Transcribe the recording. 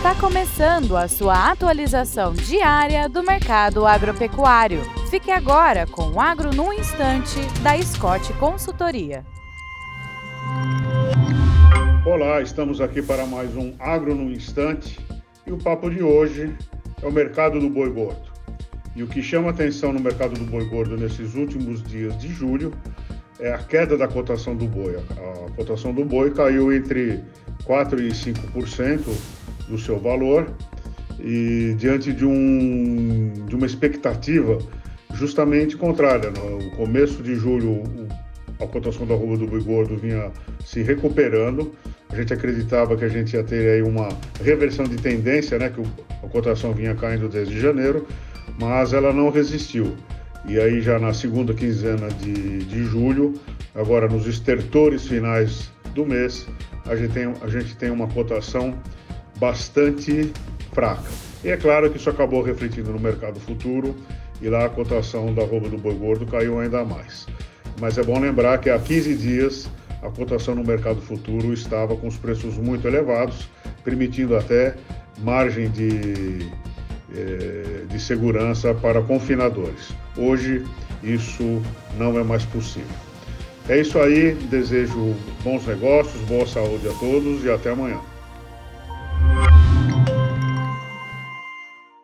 Está começando a sua atualização diária do mercado agropecuário. Fique agora com o Agro no Instante, da Scott Consultoria. Olá, estamos aqui para mais um Agro no Instante e o papo de hoje é o mercado do boi gordo. E o que chama atenção no mercado do boi gordo nesses últimos dias de julho é a queda da cotação do boi. A cotação do boi caiu entre 4% e 5% do seu valor e diante de, um, de uma expectativa justamente contrária. No começo de julho, a cotação da arroba do boi gordo vinha se recuperando. A gente acreditava que a gente ia ter aí uma reversão de tendência, né, que a cotação vinha caindo desde janeiro, mas ela não resistiu. E aí já na segunda quinzena de, de julho, agora nos estertores finais do mês, a gente tem, a gente tem uma cotação bastante fraca. E é claro que isso acabou refletindo no mercado futuro e lá a cotação da roupa do boi gordo caiu ainda mais. Mas é bom lembrar que há 15 dias a cotação no mercado futuro estava com os preços muito elevados, permitindo até margem de eh, de segurança para confinadores. Hoje isso não é mais possível. É isso aí, desejo bons negócios, boa saúde a todos e até amanhã.